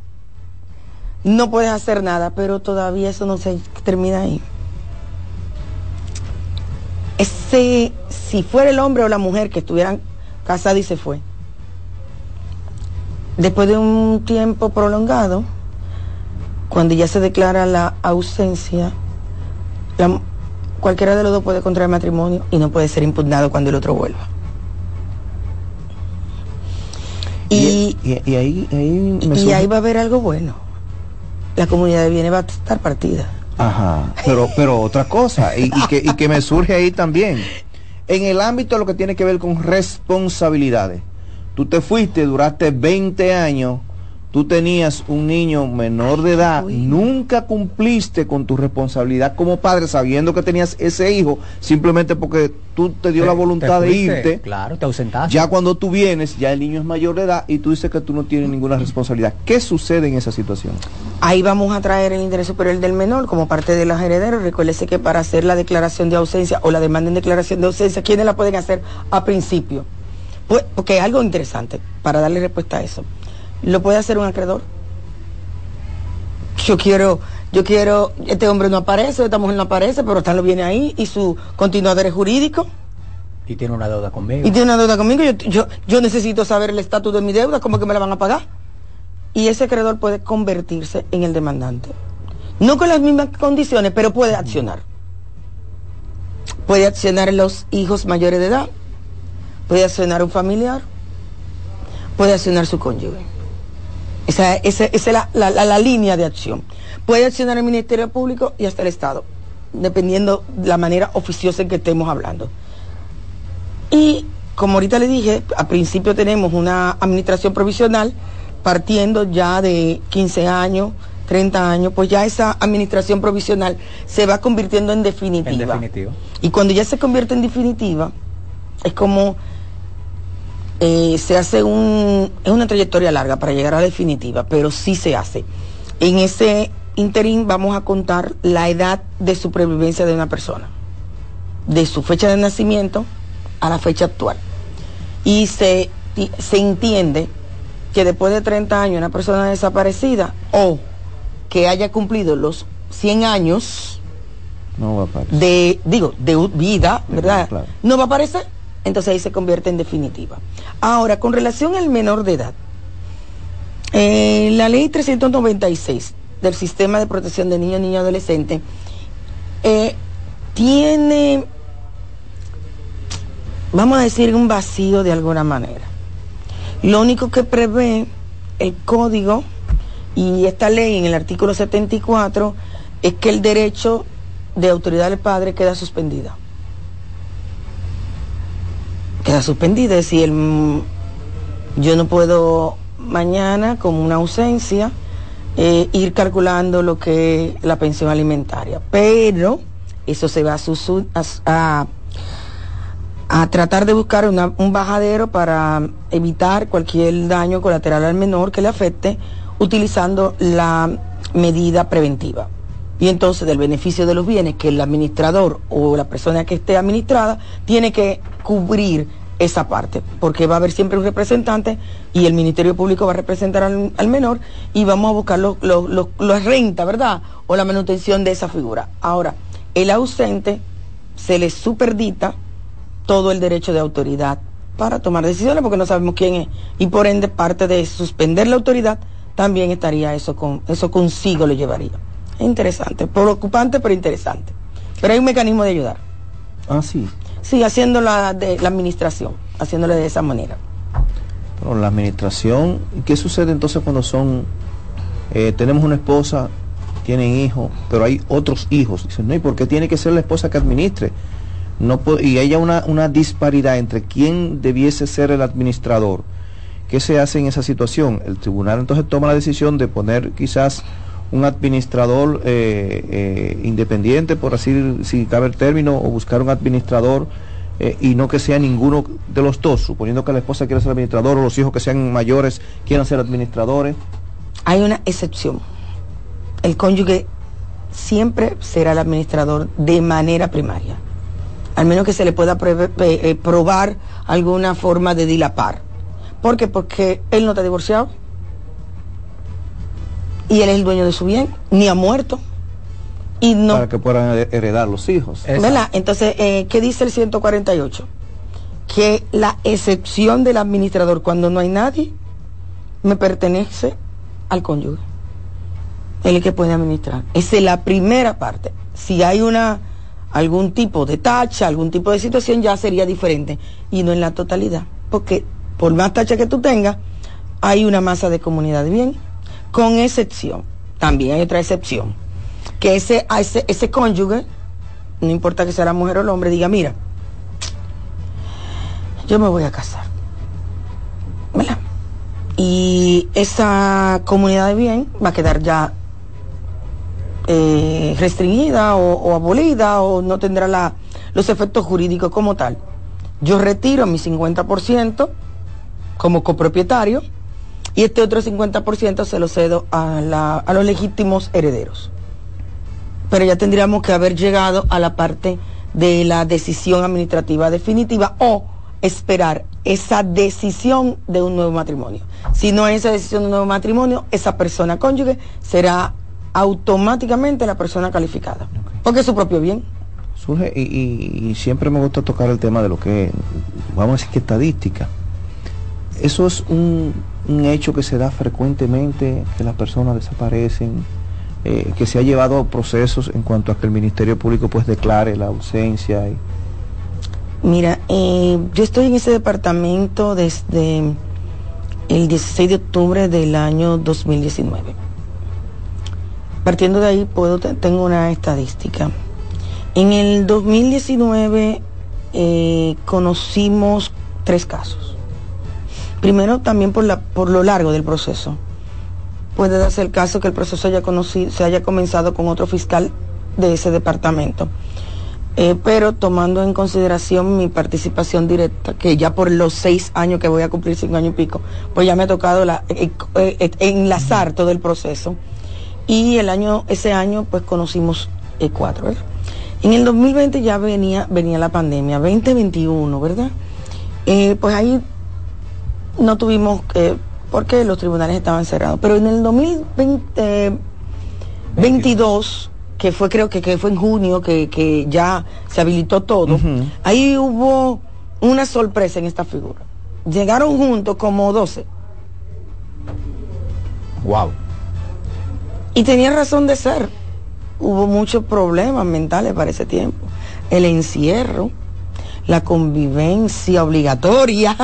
no puedes hacer nada, pero todavía eso no se termina ahí. Ese, si fuera el hombre o la mujer que estuvieran casados y se fue, después de un tiempo prolongado, cuando ya se declara la ausencia, la- cualquiera de los dos puede contraer matrimonio y no puede ser impugnado cuando el otro vuelva. Y,
y, y ahí, ahí me
y ahí va a haber algo bueno. La comunidad de bienes va a estar partida.
Ajá, pero, pero otra cosa, y, y que, y que me surge ahí también. En el ámbito de lo que tiene que ver con responsabilidades. Tú te fuiste, duraste 20 años tú tenías un niño menor de edad, nunca cumpliste con tu responsabilidad como padre sabiendo que tenías ese hijo, simplemente porque tú te dio la voluntad de irte.
Claro, te ausentaste.
Ya cuando tú vienes, ya el niño es mayor de edad y tú dices que tú no tienes ninguna responsabilidad. ¿Qué sucede en esa situación?
Ahí vamos a traer el interés superior del menor como parte de los herederos. Recuérdese que para hacer la declaración de ausencia o la demanda en declaración de ausencia, ¿quiénes la pueden hacer a principio? Pues, porque es algo interesante para darle respuesta a eso lo puede hacer un acreedor. Yo quiero, yo quiero, este hombre no aparece, esta mujer no aparece, pero tal lo viene ahí y su continuador es jurídico.
Y tiene una deuda conmigo.
Y tiene una deuda conmigo. Yo, yo, yo necesito saber el estatus de mi deuda, cómo que me la van a pagar. Y ese acreedor puede convertirse en el demandante. No con las mismas condiciones, pero puede accionar. Puede accionar los hijos mayores de edad, puede accionar un familiar, puede accionar su cónyuge. Esa, es la, línea de acción. Puede accionar el Ministerio Público y hasta el Estado, dependiendo de la manera oficiosa en que estemos hablando. Y como ahorita le dije, a principio tenemos una administración provisional partiendo ya de 15 años, 30 años, pues ya esa administración provisional se va convirtiendo en definitiva. En definitiva. Y cuando ya se convierte en definitiva, es como eh, se hace un, es una trayectoria larga para llegar a la definitiva, pero sí se hace. En ese interín vamos a contar la edad de supervivencia de una persona, de su fecha de nacimiento a la fecha actual. Y se, se entiende que después de 30 años una persona desaparecida o que haya cumplido los 100 años de, digo, de vida, ¿verdad? No va a aparecer entonces ahí se convierte en definitiva. Ahora, con relación al menor de edad, eh, la ley 396 del sistema de protección de niños, niños y adolescentes eh, tiene, vamos a decir, un vacío de alguna manera. Lo único que prevé el código y esta ley en el artículo 74 es que el derecho de autoridad del padre queda suspendido queda suspendida. Es decir, yo no puedo mañana, como una ausencia, eh, ir calculando lo que es la pensión alimentaria. Pero eso se va a, tratar de buscar un bajadero para evitar cualquier daño colateral al menor que le afecte utilizando la medida preventiva y entonces del beneficio de los bienes que el administrador o la persona que esté administrada tiene que cubrir esa parte, porque va a haber siempre un representante y el Ministerio Público va a representar al, menor y vamos a buscar la renta, ¿verdad? O la manutención de esa figura. Ahora, el ausente se le superdita todo el derecho de autoridad para tomar decisiones porque no sabemos quién es y por ende parte de suspender la autoridad también estaría eso con eso consigo lo llevaría. Interesante, preocupante pero interesante. Pero hay un mecanismo de ayudar.
Ah, sí.
Sí, haciendo la, de, la administración, haciéndole de esa manera.
Bueno, la administración, ¿qué sucede entonces cuando son, eh, tenemos una esposa, tienen hijos, pero hay otros hijos? Dicen, no, ¿y por qué tiene que ser la esposa que administre? No y hay una, una disparidad entre quién debiese ser el administrador. ¿Qué se hace en esa situación? El tribunal entonces toma la decisión de poner quizás un administrador eh, eh, independiente, por así si cabe el término, o buscar un administrador eh, y no que sea ninguno de los dos, suponiendo que la esposa quiera ser administrador o los hijos que sean mayores quieran ser administradores.
Hay una excepción. El cónyuge siempre será el administrador de manera primaria, al menos que se le pueda probar alguna forma de dilapar. ¿Por qué? Porque él no está divorciado y él es el dueño de su bien, ni ha muerto. Y no,
Para que puedan heredar los hijos.
¿Verdad? Entonces, eh, ¿qué dice el 148? Que la excepción del administrador cuando no hay nadie me pertenece al cónyuge. Él es el que puede administrar. Esa es la primera parte. Si hay una algún tipo de tacha, algún tipo de situación, ya sería diferente. Y no en la totalidad. Porque por más tacha que tú tengas, hay una masa de comunidad de bien con excepción, también hay otra excepción, que ese, ese, ese cónyuge, no importa que sea la mujer o el hombre, diga, mira, yo me voy a casar. y esa comunidad de bien va a quedar ya eh, restringida o, abolida o no tendrá los efectos jurídicos como tal. Yo retiro mi 50% como copropietario y este otro 50% se lo cedo a, los legítimos herederos. Pero ya tendríamos que haber llegado a la parte de la decisión administrativa definitiva o esperar esa decisión de un nuevo matrimonio. Si no es esa decisión de un nuevo matrimonio, esa persona cónyuge será automáticamente la persona calificada. Porque es su propio bien.
Surge, y siempre me gusta tocar el tema de lo que, vamos a decir que estadística. Eso es un, un hecho que se da frecuentemente, que las personas desaparecen, eh, que se ha llevado procesos en cuanto a que el Ministerio Público pues declare la ausencia. Y,
Mira, eh, yo estoy en ese departamento desde el 16 de octubre del año 2019. Partiendo de ahí, puedo te- tengo una estadística. En el 2019 eh, conocimos tres casos. Primero, también por, la, por lo largo del proceso. Puede darse el caso que el proceso haya conocido, se haya comenzado con otro fiscal de ese departamento. Eh, pero tomando en consideración mi participación directa, que ya por los seis años que voy a cumplir, cinco años y pico, pues ya me ha tocado la- eh, eh, eh, enlazar todo el proceso. Y el año, ese año, pues conocimos cuatro. En el 2020 ya venía, venía la pandemia, 2021, ¿verdad? Pues ahí no tuvimos, eh, porque los tribunales estaban cerrados. Pero en el 2020, 22, que fue creo que, que fue en junio, que, que ya se habilitó todo, ahí hubo una sorpresa en esta figura. Llegaron juntos como 12.
Wow.
Y tenía razón de ser. Hubo muchos problemas mentales para ese tiempo. El encierro, la convivencia obligatoria,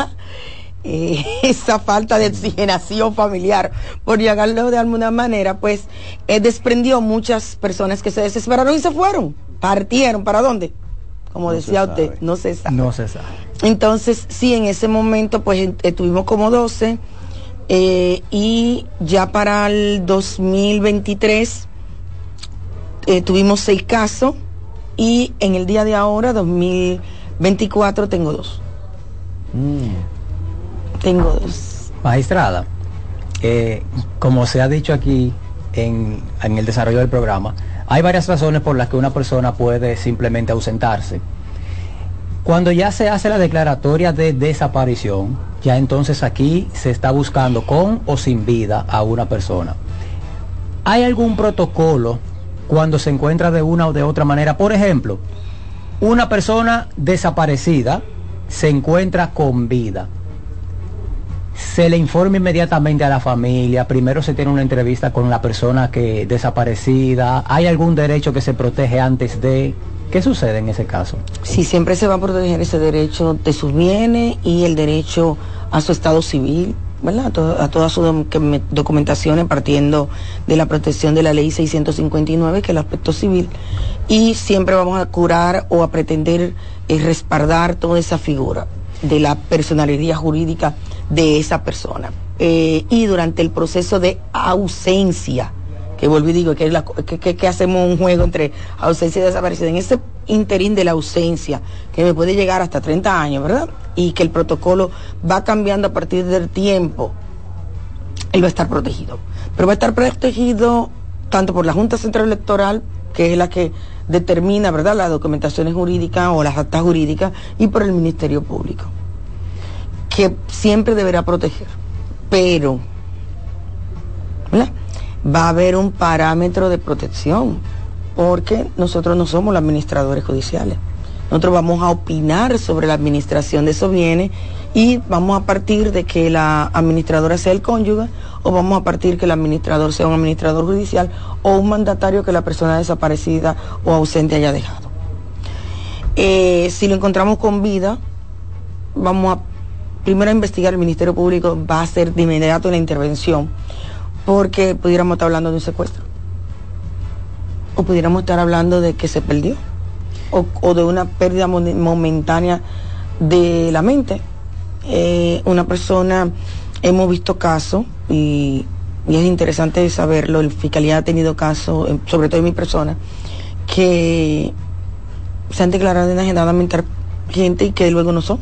eh, esa falta de oxigenación familiar, por llegarlo de alguna manera, pues eh, desprendió muchas personas que se desesperaron y se fueron. Partieron. ¿Para dónde? Como decía usted, no se sabe.
No se sabe.
Entonces, sí, en ese momento, pues eh, tuvimos como 12 eh, y ya para el 2023 eh, tuvimos seis casos y en el día de ahora, 2024, tengo dos. Tengo dos.
Magistrada, eh, como se ha dicho aquí en, en el desarrollo del programa, hay varias razones por las que una persona puede simplemente ausentarse. Cuando ya se hace la declaratoria de desaparición, ya entonces aquí se está buscando con o sin vida a una persona. ¿Hay algún protocolo cuando se encuentra de una o de otra manera? Por ejemplo, una persona desaparecida se encuentra con vida se le informa inmediatamente a la familia, primero se tiene una entrevista con la persona que desaparecida, ¿hay algún derecho que se protege antes de qué sucede en ese caso?
Sí, siempre se va a proteger ese derecho de sus bienes y el derecho a su estado civil, ¿verdad? A, to- a todas sus doc- documentaciones partiendo de la protección de la ley 659, que es el aspecto civil. Y siempre vamos a curar o a pretender eh, respaldar toda esa figura de la personalidad jurídica de esa persona. Eh, y durante el proceso de ausencia, que vuelvo y digo que, la- que, que- hacemos un juego entre ausencia y desaparición, en ese interín de la ausencia, que me puede llegar hasta 30 años, ¿verdad? Y que el protocolo va cambiando a partir del tiempo, él va a estar protegido. Pero va a estar protegido tanto por la Junta Central Electoral, que es la que determina, ¿verdad?, las documentaciones jurídicas o las actas jurídicas, y por el Ministerio Público, que siempre deberá proteger. Pero, ¿verdad? va a haber un parámetro de protección, porque nosotros no somos los administradores judiciales. Nosotros vamos a opinar sobre la administración de esos bienes y vamos a partir de que la administradora sea el cónyuge o vamos a partir que el administrador sea un administrador judicial o un mandatario que la persona desaparecida o ausente haya dejado. Eh, si lo encontramos con vida, vamos a primero a investigar, el Ministerio Público va a hacer de inmediato la intervención, porque pudiéramos estar hablando de un secuestro, o pudiéramos estar hablando de que se perdió, o, de una pérdida mo- momentánea de la mente. Eh, una persona hemos visto casos y, es interesante saberlo, el Fiscalía ha tenido casos, eh, sobre todo en mi persona, que se han declarado enajenadas mental gente y que luego no son.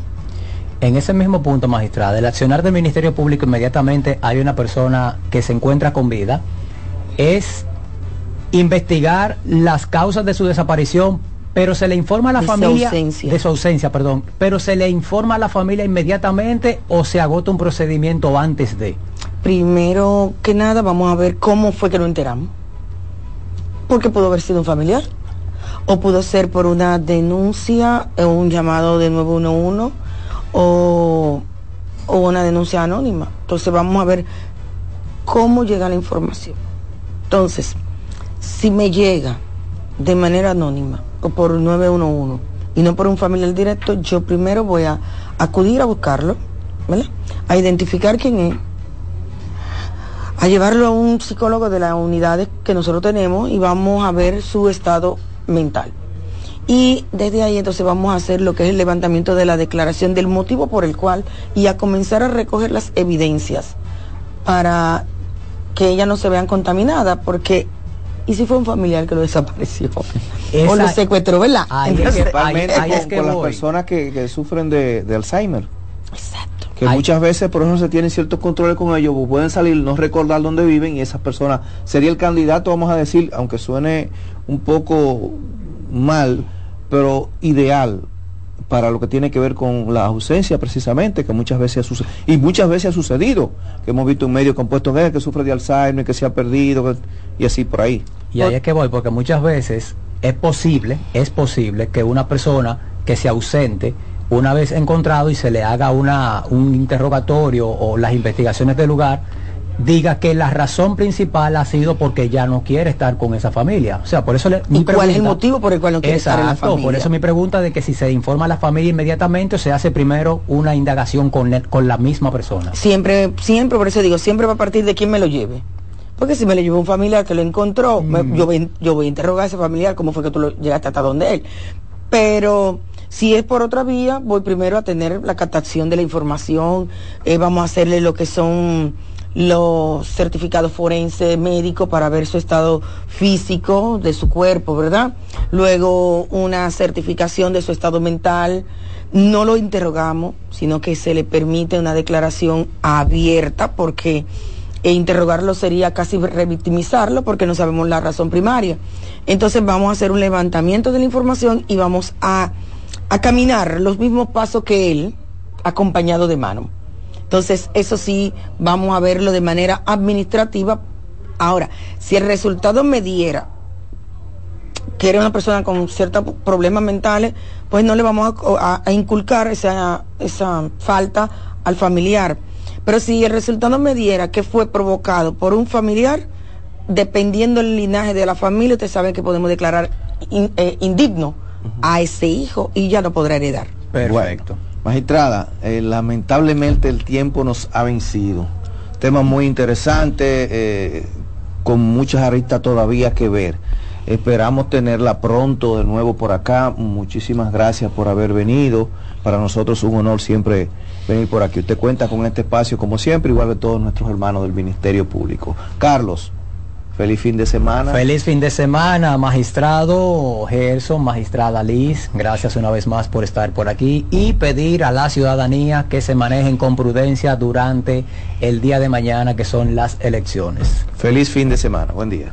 En ese mismo punto, magistrada, el accionar del Ministerio Público inmediatamente hay una persona que se encuentra con vida, es investigar las causas de su desaparición, pero se le informa a la
De su
familia
ausencia.
de su ausencia, perdón, pero se le informa a la familia inmediatamente o se agota un procedimiento antes de.
Primero que nada, vamos a ver cómo fue que lo enteramos. Porque pudo haber sido un familiar. O pudo ser por una denuncia o un llamado de 911 o, o una denuncia anónima. Entonces vamos a ver cómo llega la información. Entonces, si me llega de manera anónima o por 911 y no por un familiar directo, yo primero voy a acudir a buscarlo, ¿verdad? A identificar quién es, a llevarlo a un psicólogo de las unidades que nosotros tenemos y vamos a ver su estado mental. Y desde ahí entonces vamos a hacer lo que es el levantamiento de la declaración del motivo por el cual y a comenzar a recoger las evidencias para que ellas no se vean contaminadas, porque ¿y si fue un familiar que lo desapareció? o lo secuestró, ¿verdad?
Ahí
Entonces,
principalmente
ahí
con,
es que
con las personas que, que sufren de, de Alzheimer.
Exacto.
Que muchas veces por eso se tienen ciertos controles con ellos, pues pueden salir, no recordar dónde viven y esas personas sería el candidato, vamos a decir, aunque suene un poco mal, pero ideal para lo que tiene que ver con la ausencia precisamente, que muchas veces ha sucedido, y muchas veces ha sucedido, que hemos visto un medio compuesto que sufre de Alzheimer, que se ha perdido, y así por ahí.
Y ahí es que voy, porque muchas veces es posible, es posible que una persona que se ausente, una vez encontrado y se le haga una, un interrogatorio o las investigaciones del lugar, diga que la razón principal ha sido porque ya no quiere estar con esa familia. O sea, por eso le... mi
¿Y cuál es el motivo por el cual no quiere estar en la
Exacto,
familia?
por eso mi pregunta de que si se informa a la familia inmediatamente o se hace primero una indagación con, el- con la misma persona.
Siempre, siempre, por eso digo, siempre va a partir de quién me lo lleve. Porque si me lo llevó un familiar que lo encontró, me- yo, voy, yo voy a interrogar a ese familiar cómo fue que tú lo llegaste hasta donde él. Pero si es por otra vía, voy primero a tener la captación de la información, eh, vamos a hacerle lo que son los certificados forenses médicos para ver su estado físico de su cuerpo, ¿verdad? Luego una certificación de su estado mental. No lo interrogamos, sino que se le permite una declaración abierta porque e interrogarlo sería casi revictimizarlo porque no sabemos la razón primaria. Entonces vamos a hacer un levantamiento de la información y vamos a, a caminar los mismos pasos que él, acompañado de mano. Entonces, eso sí, vamos a verlo de manera administrativa. Ahora, si el resultado me diera que era una persona con ciertos problemas mentales, pues no le vamos a, a- a inculcar esa, esa falta al familiar. Pero si el resultado me diera que fue provocado por un familiar, dependiendo del linaje de la familia, usted sabe que podemos declarar in- eh, indigno a ese hijo y ya no podrá heredar.
Perfecto. Magistrada, eh, lamentablemente el tiempo nos ha vencido. Tema muy interesante, eh, con muchas aristas todavía que ver. Esperamos tenerla pronto de nuevo por acá. Muchísimas gracias por haber venido. Para nosotros es un honor siempre venir por aquí. Usted cuenta con este espacio como siempre, igual que todos nuestros hermanos del Ministerio Público. Carlos, feliz fin de semana.
Feliz fin de semana, magistrado Gerson, magistrada Liz. Gracias una vez más por estar por aquí y pedir a la ciudadanía que se manejen con prudencia durante el día de mañana que son las elecciones.
Feliz fin de semana. Buen día.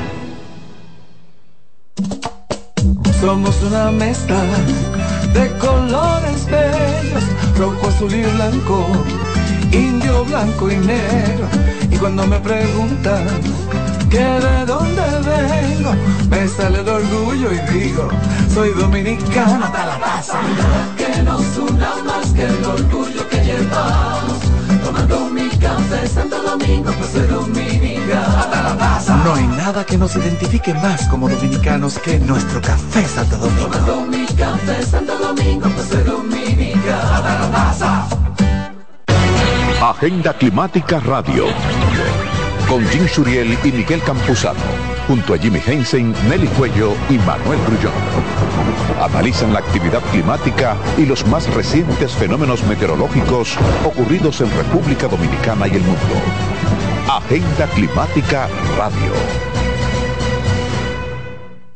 Somos una mezcla de colores bellos, rojo, azul y blanco, indio, blanco y negro. Y cuando me preguntan que de dónde vengo, me sale el orgullo y digo, soy dominicano hasta la taza. Que nos una más que el orgullo que llevamos, tomando
No hay nada que nos identifique más como dominicanos que nuestro café Santo Domingo.
Mi café Santo Domingo, pues hasta la taza.
Agenda Climática Radio. Con Jim Suriel y Miguel Campuzano. Junto a Jimmy Hensen, Nelly Cuello y Manuel Grullón. Analizan la actividad climática y los más recientes fenómenos meteorológicos ocurridos en República Dominicana y el mundo. Agenda Climática Radio.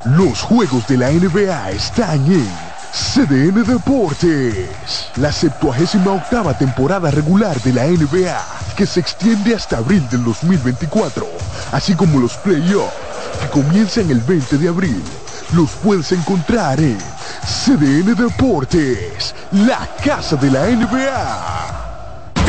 Los juegos de la NBA están en CDN Deportes. La 78 octava temporada regular de la NBA, que se extiende hasta abril del 2024, así como los playoffs, que comienzan el 20 de abril. Los puedes encontrar en CDN Deportes, la casa de la NBA.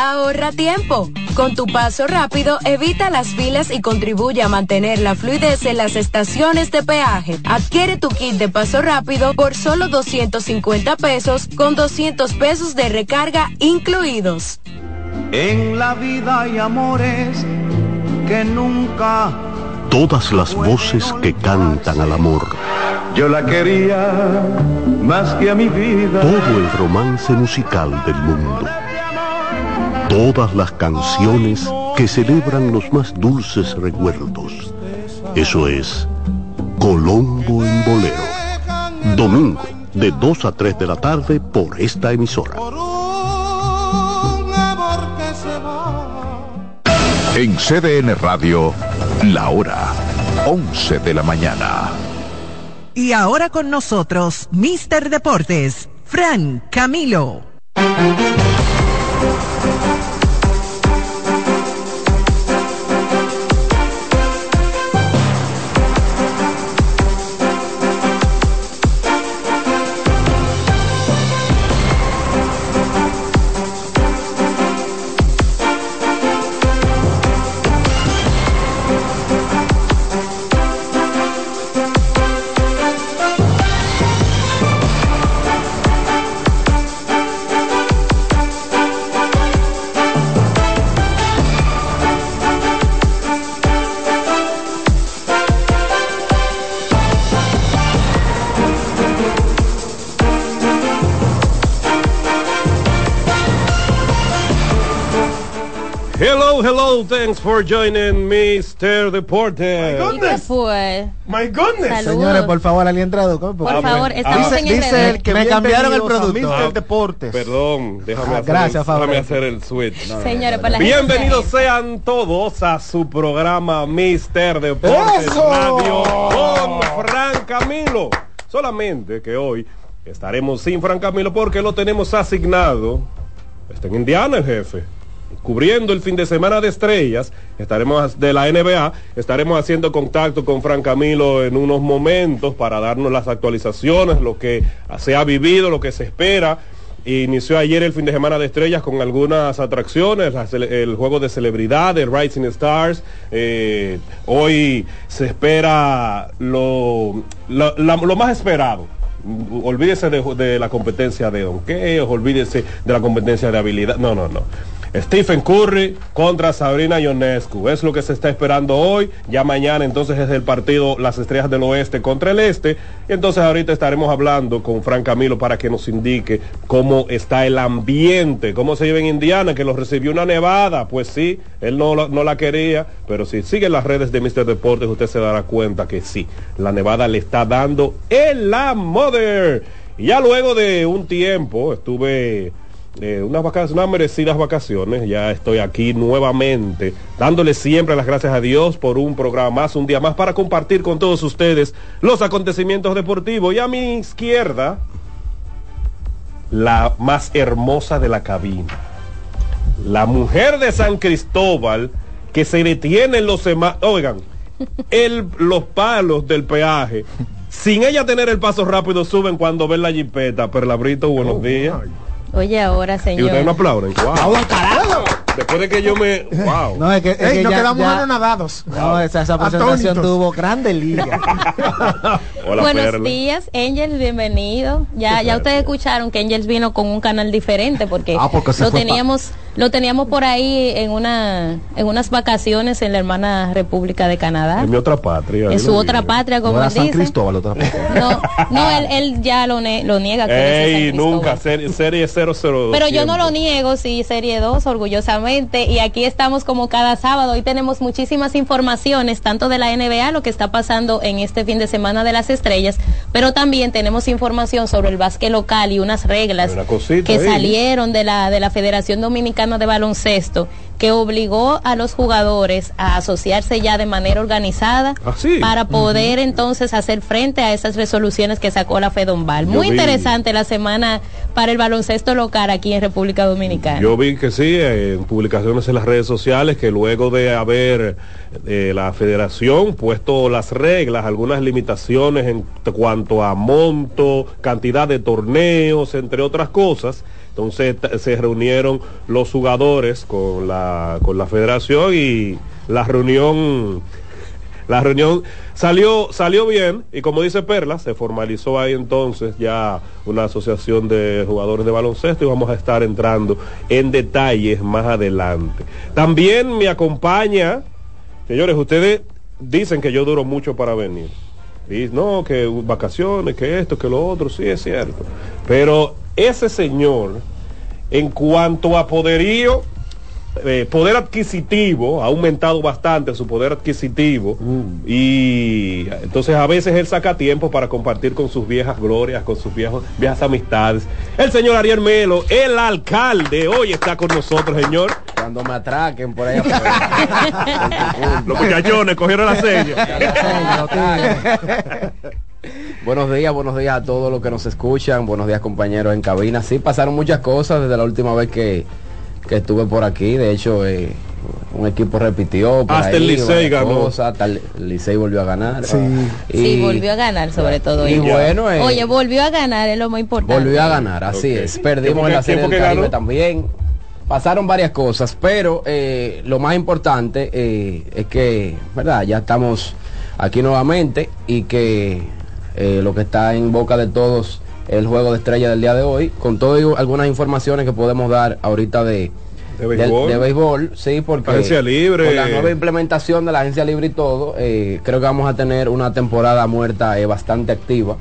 Ahorra tiempo. Con tu paso rápido, evita las filas y contribuye a mantener la fluidez en las estaciones de peaje. Adquiere tu kit de paso rápido por solo 250 pesos con 200 pesos de recarga incluidos.
En la vida hay amores que nunca
Todas las voces que cantan al amor.
yo la quería más que a mi vida.
Todo el romance musical del mundo. Todas las canciones que celebran los más dulces recuerdos. Eso es Colombo en Bolero. Domingo, de 2 a 3 de la tarde por esta emisora.
En CDN Radio, la hora 11 de la mañana.
Y ahora con nosotros, Mister Deportes, Fran Camilo.
Thank you. Thanks for joining Mr. Deportes.
¿Y qué fue?
My goodness.
Saludos.
Señores, por favor, alguien traduca.
Por favor, estamos
dice,
en el
dice él que me cambiaron el producto.
Ah,
Mr. Deportes.
Perdón, déjame,
Ah,
hacer,
gracias,
el,
favor.
déjame hacer el switch.
Señores, para la gente
Bienvenidos sean todos a su programa Mister Deportes
¡Eso!
Radio con Fran Camilo. Solamente que hoy estaremos sin Fran Camilo porque lo tenemos asignado. Está en Indiana el jefe. Cubriendo el fin de semana de estrellas, estaremos de la NBA, estaremos haciendo contacto con Fran Camilo en unos momentos para darnos las actualizaciones, lo que se ha vivido, lo que se espera. Inició ayer el fin de semana de estrellas con algunas atracciones, el juego de celebridades, Rising Stars. eh, hoy se espera lo, lo- más esperado olvídese de, la competencia de donqueos, olvídese de la competencia de habilidad. No, no, no. Stephen Curry contra Sabrina Ionescu. Es lo que se está esperando hoy. Ya mañana entonces es el partido Las Estrellas del Oeste contra el Este. Entonces ahorita estaremos hablando con Fran Camilo para que nos indique cómo está el ambiente, cómo se lleva en Indiana, que lo recibió una nevada. Pues sí, él no, no la quería, pero si sigue las redes de Mr. Deportes, usted se dará cuenta que sí, la nevada le está dando en la. Y ya luego de un tiempo estuve eh, unas vacaciones, unas merecidas vacaciones. Ya estoy aquí nuevamente, dándole siempre las gracias a Dios por un programa más, un día más, para compartir con todos ustedes los acontecimientos deportivos. Y a mi izquierda, la más hermosa de la cabina, la mujer de San Cristóbal, que se detiene en los semáforos. Oigan, el, los palos del peaje. Sin ella tener el paso rápido, suben cuando ven la jipeta. Perlabrito, buenos días.
Oye, ahora,
Y ustedes no
señor.
aplauden. Wow. Después de que yo me. Wow.
No, es que, es
Ey,
que
nos
ya-
quedamos
ya-
anonadados.
No, esa, esa presentación
Atónitos.
tuvo grande liga.
Hola,
Buenos
Perla.
días, Angels, bienvenido. Ya, ya ustedes escucharon que Angels vino con un canal diferente porque,
Ah, porque
lo teníamos, lo teníamos por ahí en una, en unas vacaciones en la hermana República de Canadá,
En mi otra patria.
en su otra patria, como él dice.
otra
No, no, él, él ya lo, ne- lo niega. San
Ey,
Cristóbal.
nunca. Serie, serie 002.
Pero yo no lo niego, sí, Serie 2, orgullosamente. Y aquí estamos como cada sábado. Hoy tenemos muchísimas informaciones, tanto de la NBA, lo que está pasando en este fin de semana de las estrellas, pero también tenemos información sobre el básquet local y unas reglas
Una
que
ahí.
salieron de la, de la Federación Dominicana de Baloncesto, que obligó a los jugadores a asociarse ya de manera organizada
Ah, sí.
para poder entonces hacer frente a esas resoluciones que sacó la Fedombal.
Yo
Muy
vi-
interesante la semana para el baloncesto local aquí en República Dominicana.
Yo vi que sí, en publicaciones en las redes sociales, que luego de haber eh, la federación puesto las reglas, algunas limitaciones en cuanto a monto, cantidad de torneos, entre otras cosas, entonces se reunieron los jugadores con la, con la federación y la reunión la reunión salió, salió bien y como dice Perla, se formalizó ahí entonces ya una asociación de jugadores de baloncesto y vamos a estar entrando en detalles más adelante. También me acompaña, señores, ustedes dicen que yo duro mucho para venir. Y no, que vacaciones, que esto, que lo otro, sí es cierto. Pero ese señor, en cuanto a poderío, eh, poder adquisitivo, ha aumentado bastante su poder adquisitivo y entonces a veces él saca tiempo para compartir con sus viejas glorias, con sus viejos, viejas amistades. El señor Ariel Melo, el alcalde, hoy está con nosotros, señor.
Cuando me atraquen por ahí.
Los muchachones cogieron la seña.
buenos días, buenos días a todos los que nos escuchan, buenos días compañeros en cabina. Sí, pasaron muchas cosas desde la última vez que, que estuve por aquí. De hecho, eh, un equipo repitió. por
Hasta el Licey ganó.
cosas, hasta el Licey volvió a ganar.
Sí,
Y
volvió a ganar sobre todo.
y bueno, eh,
Oye, volvió a ganar, es lo más importante.
Volvió a ganar, así es. Perdimos
¿Quién fue
en la serie del Caribe
ganó?
también. Pasaron varias cosas, pero eh, lo más importante eh, es que, ¿verdad? Ya estamos aquí nuevamente y que eh, lo que está en boca de todos el juego de estrella del día de hoy, con todo y algunas informaciones que podemos dar ahorita de,
De béisbol.
de béisbol, sí, porque
Agencia libre.
con la nueva implementación de la agencia libre y todo, eh, creo que vamos a tener una temporada muerta eh, bastante activa.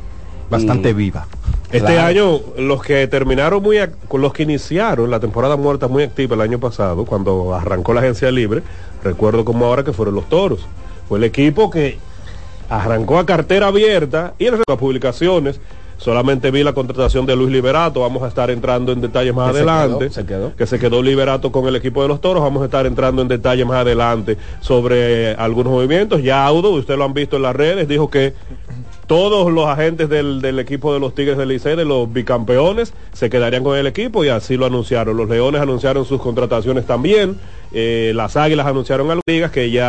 Bastante
Y-
viva.
Este
Claro.
año, los que terminaron muy, los que iniciaron la temporada muerta muy activa el año pasado, cuando arrancó la agencia libre, recuerdo como ahora que fueron los toros. Fue el equipo que arrancó a cartera abierta y en las publicaciones solamente vi la contratación de Luis Liberato, vamos a estar entrando en detalles más
Que se
adelante,
quedó, se quedó.
que se quedó Liberato con el equipo de los toros, vamos a estar entrando en detalles más adelante sobre algunos movimientos. Ya Audo, ustedes lo han visto en las redes, dijo que todos los agentes del, del equipo de los Tigres del Licey, de los bicampeones, se quedarían con el equipo y así lo anunciaron. Los Leones anunciaron sus contrataciones también. Eh, las Águilas anunciaron a las ligas que ya